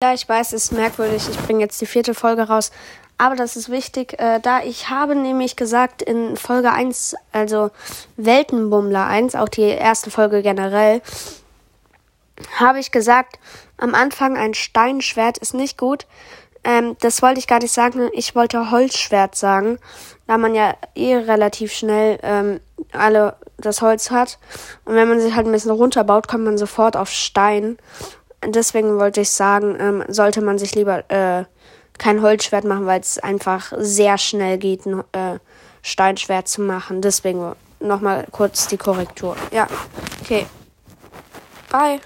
Ja, ich weiß, es ist merkwürdig. Ich bringe jetzt die vierte Folge raus. Aber das ist wichtig, äh, da ich habe nämlich gesagt in Folge 1, also Weltenbummler 1, auch die erste Folge generell, habe ich gesagt, am Anfang ein Steinschwert ist nicht gut. Ähm, das wollte ich gar nicht sagen, ich wollte Holzschwert sagen, da man ja eh relativ schnell ähm, alle das Holz hat. Und wenn man sich halt ein bisschen runterbaut, kommt man sofort auf Stein deswegen wollte ich sagen, ähm, sollte man sich lieber äh, kein Holzschwert machen, weil es einfach sehr schnell geht, ein äh, Steinschwert zu machen. Deswegen nochmal kurz die Korrektur. Ja, okay. Bye.